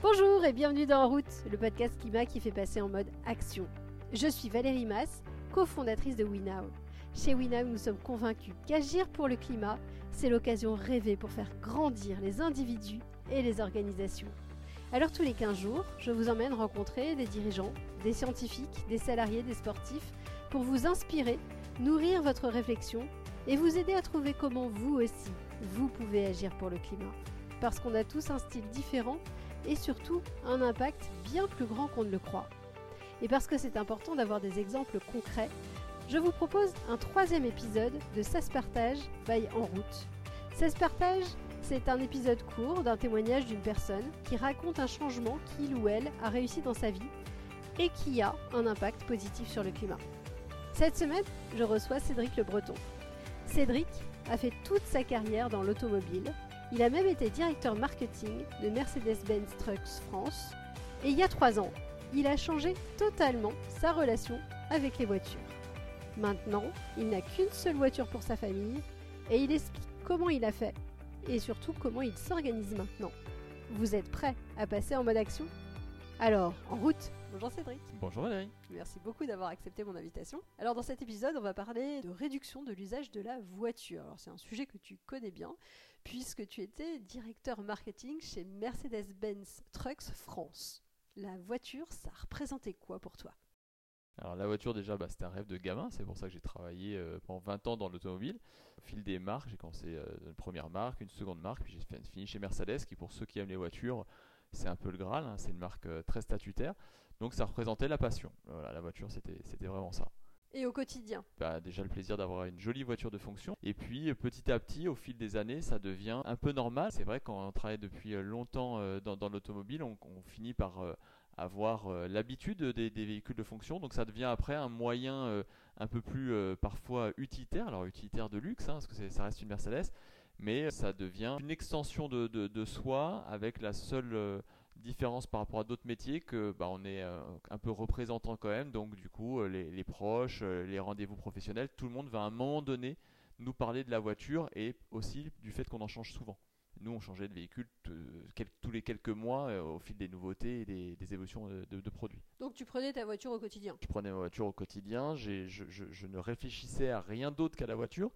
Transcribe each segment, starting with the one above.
Bonjour et bienvenue dans En route, le podcast climat qui fait passer en mode action. Je suis Valérie Mass, cofondatrice de WeNow. Chez WeNow, nous sommes convaincus qu'agir pour le climat, c'est l'occasion rêvée pour faire grandir les individus et les organisations. Alors tous les 15 jours, je vous emmène rencontrer des dirigeants, des scientifiques, des salariés, des sportifs, pour vous inspirer, nourrir votre réflexion et vous aider à trouver comment vous aussi, vous pouvez agir pour le climat. Parce qu'on a tous un style différent et surtout un impact bien plus grand qu'on ne le croit. Et parce que c'est important d'avoir des exemples concrets, je vous propose un troisième épisode de Ça se partage by En route. Ça se partage, c'est un épisode court d'un témoignage d'une personne qui raconte un changement qu'il ou elle a réussi dans sa vie et qui a un impact positif sur le climat. Cette semaine, je reçois Cédric Le Breton. Cédric a fait toute sa carrière dans l'automobile. Il a même été directeur marketing de Mercedes-Benz Trucks France. Et il y a trois ans, il a changé totalement sa relation avec les voitures. Maintenant, il n'a qu'une seule voiture pour sa famille et il explique comment il a fait et surtout comment il s'organise maintenant. Vous êtes prêts à passer en mode action? Alors, en route Bonjour Cédric. Bonjour Valérie. Merci beaucoup d'avoir accepté mon invitation. Alors dans cet épisode, on va parler de réduction de l'usage de la voiture. Alors c'est un sujet que tu connais bien puisque tu étais directeur marketing chez Mercedes-Benz Trucks France. La voiture, ça représentait quoi pour toi? Alors la voiture déjà, bah, c'était un rêve de gamin, c'est pour ça que j'ai travaillé euh, pendant 20 ans dans l'automobile. Au fil des marques, j'ai commencé euh, une première marque, une seconde marque, puis j'ai fini chez Mercedes, qui pour ceux qui aiment les voitures, c'est un peu le Graal, hein, c'est une marque euh, très statutaire. Donc ça représentait la passion. Voilà, la voiture, c'était vraiment ça. Et au quotidien? Bah, Déjà le plaisir d'avoir une jolie voiture de fonction. Et puis petit à petit, au fil des années, ça devient un peu normal. C'est vrai quand on travaille depuis longtemps dans, l'automobile, on, on, finit par avoir euh, l'habitude des, véhicules de fonction. Donc ça devient après un moyen euh, un peu plus euh, parfois utilitaire, alors utilitaire de luxe, hein, parce que ça reste une Mercedes, mais ça devient une extension de, soi avec la seule différence par rapport à d'autres métiers que bah, on est un peu représentant quand même. Donc du coup, les, les proches, les rendez-vous professionnels, tout le monde va à un moment donné nous parler de la voiture et aussi du fait qu'on en change souvent. Nous, on changeait de véhicule tous les quelques mois euh, au fil des nouveautés et des, évolutions de, produits. Donc tu prenais ta voiture au quotidien? Je prenais ma voiture au quotidien, je, je, ne réfléchissais à rien d'autre qu'à la voiture.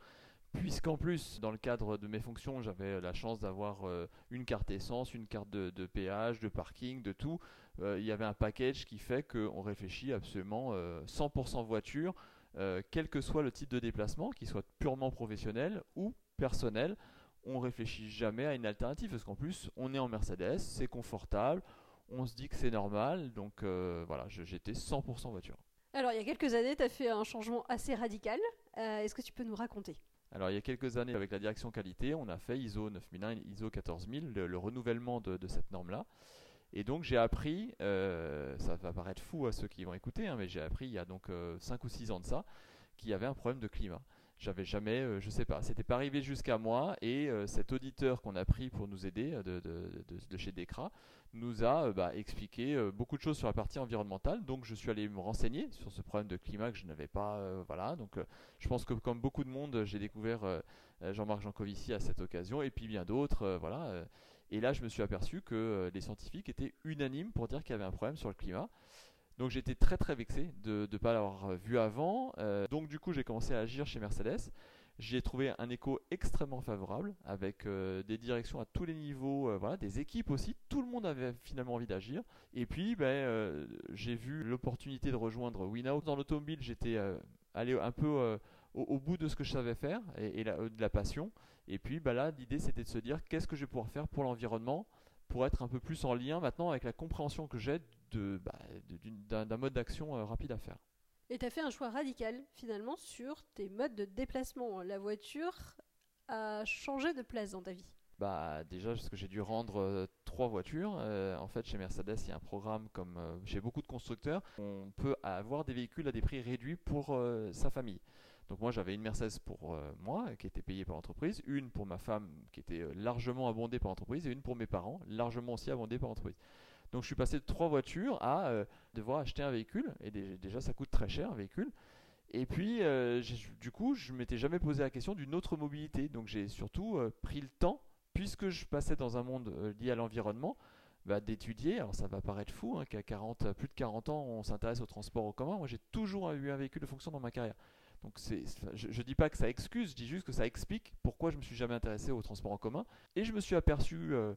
Puisqu'en plus, dans le cadre de mes fonctions, j'avais la chance d'avoir euh, une carte essence, une carte de, péage, de parking, de tout. Euh, il y avait un package qui fait qu'on réfléchit absolument 100% voiture, quel que soit le type de déplacement, qu'il soit purement professionnel ou personnel on réfléchit jamais à une alternative parce qu'en plus on est en Mercedes, c'est confortable, on se dit que c'est normal, donc euh, voilà, j'étais 100% voiture. Alors il y a quelques années, tu as fait un changement assez radical, euh, est-ce que tu peux nous raconter? Alors il y a quelques années avec la direction qualité, on a fait ISO 9001, ISO 14000, le, renouvellement de, cette norme-là. Et donc j'ai appris, euh, ça va paraître fou à ceux qui vont écouter, hein, mais j'ai appris il y a donc 5 ou 6 ans de ça, qu'il y avait un problème de climat. J'avais jamais, euh, je sais pas, c'était pas arrivé jusqu'à moi et euh, cet auditeur qu'on a pris pour nous aider euh, de, chez Decra nous a bah, expliqué beaucoup de choses sur la partie environnementale. Donc je suis allé me renseigner sur ce problème de climat que je n'avais pas. voilà, donc je pense que comme beaucoup de monde, j'ai découvert Jean-Marc Jancovici à cette occasion et puis bien d'autres. voilà. et là, je me suis aperçu que les scientifiques étaient unanimes pour dire qu'il y avait un problème sur le climat. Donc j'étais très très vexé de ne pas l'avoir vu avant. Euh, donc du coup j'ai commencé à agir chez Mercedes. J'ai trouvé un écho extrêmement favorable avec euh, des directions à tous les niveaux, euh, voilà, des équipes aussi. Tout le monde avait finalement envie d'agir. Et puis ben, j'ai vu l'opportunité de rejoindre WinOut. Dans l'automobile, j'étais allé un peu au, bout de ce que je savais faire et, de la passion. Et puis ben là, l'idée c'était de se dire qu'est-ce que je vais pouvoir faire pour l'environnement pour être un peu plus en lien maintenant avec la compréhension que j'ai bah, d'un mode d'action euh, rapide à faire. Et tu as fait un choix radical finalement sur tes modes de déplacement. La voiture a changé de place dans ta vie. Bah déjà parce que j'ai dû rendre euh, trois voitures. Euh, en fait chez Mercedes il y a un programme comme chez beaucoup de constructeurs. On peut avoir des véhicules à des prix réduits pour sa famille. Donc moi j'avais une Mercedes pour moi qui était payée par l'entreprise, une pour ma femme qui était largement abondée par l'entreprise et une pour mes parents largement aussi abondée par l'entreprise. Donc je suis passé de trois voitures à euh, devoir acheter un véhicule. Et déjà, ça coûte très cher un véhicule. Et puis, euh, du coup, je m'étais jamais posé la question d'une autre mobilité. Donc j'ai surtout euh, pris le temps, puisque je passais dans un monde lié à l'environnement, bah, d'étudier. Alors ça va paraître fou hein, qu'à 40, plus de 40 ans, on s'intéresse au transport en commun. Moi, j'ai toujours eu un véhicule de fonction dans ma carrière. Donc je ne dis pas que ça excuse, je dis juste que ça explique pourquoi je me suis jamais intéressé au transport en commun. Et je me suis aperçu euh,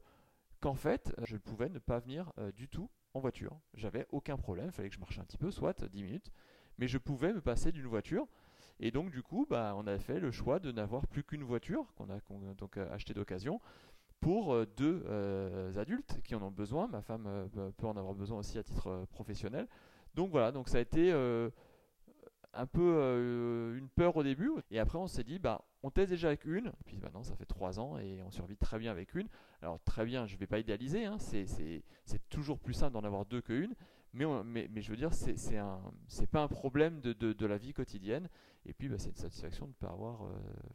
qu'en fait, je pouvais ne pas venir euh, du tout en voiture. J'avais aucun problème, il fallait que je marche un petit peu, soit 10 minutes, mais je pouvais me passer d'une voiture. Et donc du coup, bah, on a fait le choix de n'avoir plus qu'une voiture qu'on a, donc euh, acheté d'occasion pour deux adultes qui en ont besoin. Ma femme peut en avoir besoin aussi à titre professionnel. Donc voilà, donc ça a été un peu euh, une peur au début. Et après, on s'est dit, bah, on teste déjà avec une. Puis maintenant, ça fait trois ans et on survit très bien avec une. Alors, très bien, je ne vais pas idéaliser. Hein, c'est toujours plus simple d'en avoir deux qu'une. Mais, mais, mais, je veux dire, c'est c'est pas un problème de, de, la vie quotidienne. Et puis, bah, c'est une satisfaction de ne pas avoir euh,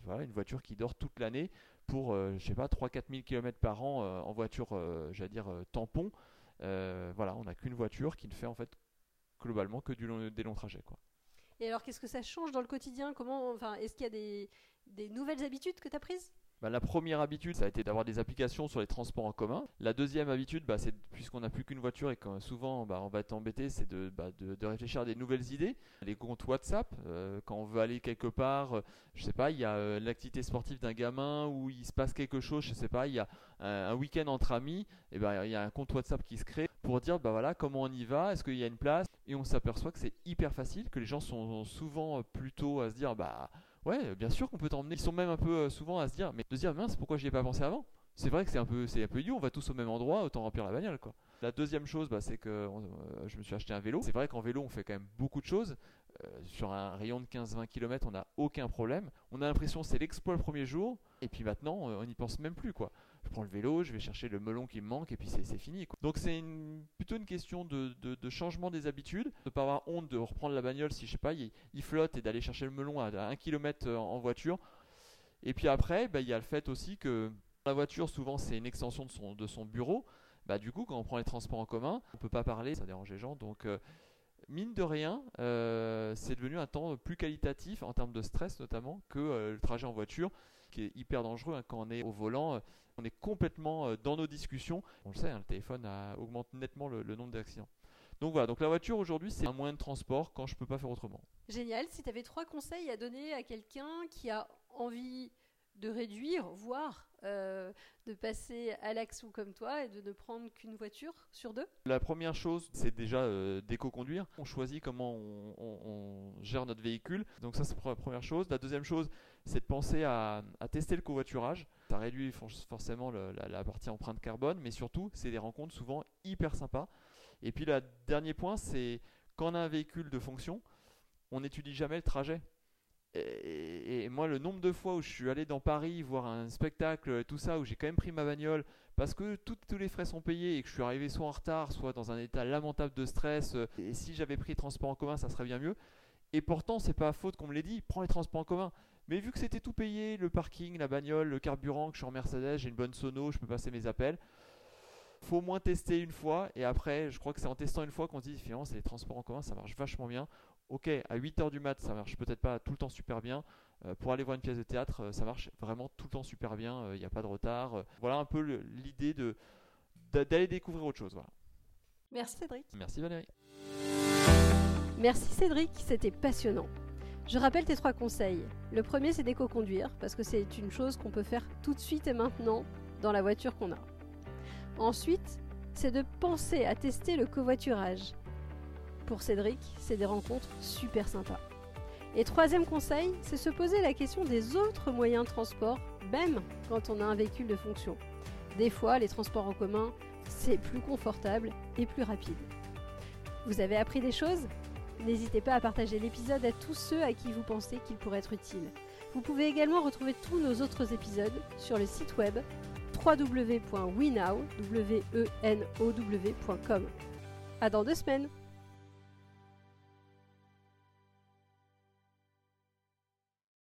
voilà, une voiture qui dort toute l'année pour, euh, je sais pas, 3-4 000 km par an en voiture, j'allais dire, tampon. voilà, on n'a qu'une voiture qui ne fait en fait globalement que du des longs trajets. Quoi. Et alors, qu'est-ce que ça change dans le quotidien? Comment, enfin, est-ce qu'il y a des, des nouvelles habitudes que tu as prises? Bah, la première habitude, ça a été d'avoir des applications sur les transports en commun. La deuxième habitude, bah, c'est puisqu'on n'a plus qu'une voiture et que souvent bah, on va être embêté, c'est de, de, réfléchir à des nouvelles idées. Les comptes WhatsApp, euh, quand on veut aller quelque part, euh, je sais pas, il y a euh, l'activité sportive d'un gamin où il se passe quelque chose, je sais pas, il y a un, week-end entre amis, et ben il y a un compte WhatsApp qui se crée pour dire bah voilà comment on y va, est-ce qu'il y a une place, et on s'aperçoit que c'est hyper facile, que les gens sont souvent plutôt à se dire bah Ouais, bien sûr qu'on peut t'emmener. Ils sont même un peu euh, souvent à se dire, mais de se dire, mince, pourquoi j'y ai pas pensé avant? C'est vrai que c'est un peu, c'est un peu idiot. On va tous au même endroit, autant remplir la bagnole, quoi. La deuxième chose, bah, c'est que euh, je me suis acheté un vélo. C'est vrai qu'en vélo, on fait quand même beaucoup de choses. Euh, sur un rayon de 15-20 km, on n'a aucun problème. On a l'impression que c'est l'exploit le premier jour, et puis maintenant, on n'y pense même plus, quoi je prends le vélo, je vais chercher le melon qui me manque et puis c'est fini. Donc c'est plutôt une question de, changement des habitudes, de ne pas avoir honte de reprendre la bagnole si je sais pas, il, flotte et d'aller chercher le melon à, 1 km euh, en voiture. Et puis après, bah, il y a le fait aussi que la voiture souvent c'est une extension de son, bureau. Bah, du coup quand on prend les transports en commun, on peut pas parler, ça dérange les gens. Donc euh, mine de rien, euh, c'est devenu un temps plus qualitatif en termes de stress notamment que le trajet en voiture qui est hyper dangereux hein, quand on est au volant on est complètement euh, dans nos discussions. On le sait, hein, le téléphone augmente nettement le, nombre d'accidents. Donc voilà, donc la voiture aujourd'hui c'est un moyen de transport quand je peux pas faire autrement. Génial, si tu avais trois conseils à donner à quelqu'un qui a envie de réduire, voire euh, de passer à l'action comme toi et de ne prendre qu'une voiture sur deux? La première chose, c'est déjà euh, d'éco-conduire. On choisit comment on, gère notre véhicule. Donc ça, c'est la première chose. La deuxième chose, c'est de penser à, tester le covoiturage. Ça réduit forcément la, partie empreinte carbone, mais surtout, c'est des rencontres souvent hyper sympas. Et puis, le dernier point, c'est quand on a un véhicule de fonction, on n'étudie jamais le trajet. Et, moi, le nombre de fois où je suis allé dans Paris voir un spectacle, tout ça, où j'ai quand même pris ma bagnole parce que tous les frais sont payés et que je suis arrivé soit en retard, soit dans un état lamentable de stress. Euh, et si j'avais pris transport en commun, ça serait bien mieux. Et pourtant, c'est pas faute qu'on me l'ait dit, prends les transports en commun. Mais vu que c'était tout payé, le parking, la bagnole, le carburant, que je suis en Mercedes, j'ai une bonne sono, je peux passer mes appels. Faut au moins tester une fois et après, je crois que c'est en testant une fois qu'on se dit finalement, c'est les transports en commun, ça marche vachement bien. Ok, à 8h du mat, ça marche peut-être pas tout le temps super bien. Euh, pour aller voir une pièce de théâtre, euh, ça marche vraiment tout le temps super bien, il euh, n'y a pas de retard. voilà un peu l'idée de, d'aller découvrir autre chose. Voilà. Merci Cédric. Merci Valérie. Merci Cédric, c'était passionnant. Je rappelle tes trois conseils. Le premier, c'est d'éco-conduire, parce que c'est une chose qu'on peut faire tout de suite et maintenant dans la voiture qu'on a. Ensuite, c'est de penser à tester le covoiturage. Pour Cédric, c'est des rencontres super sympas. Et troisième conseil, c'est se poser la question des autres moyens de transport, même quand on a un véhicule de fonction. Des fois, les transports en commun, c'est plus confortable et plus rapide. Vous avez appris des choses? N'hésitez pas à partager l'épisode à tous ceux à qui vous pensez qu'il pourrait être utile. Vous pouvez également retrouver tous nos autres épisodes sur le site web www.wenow.com. À dans deux semaines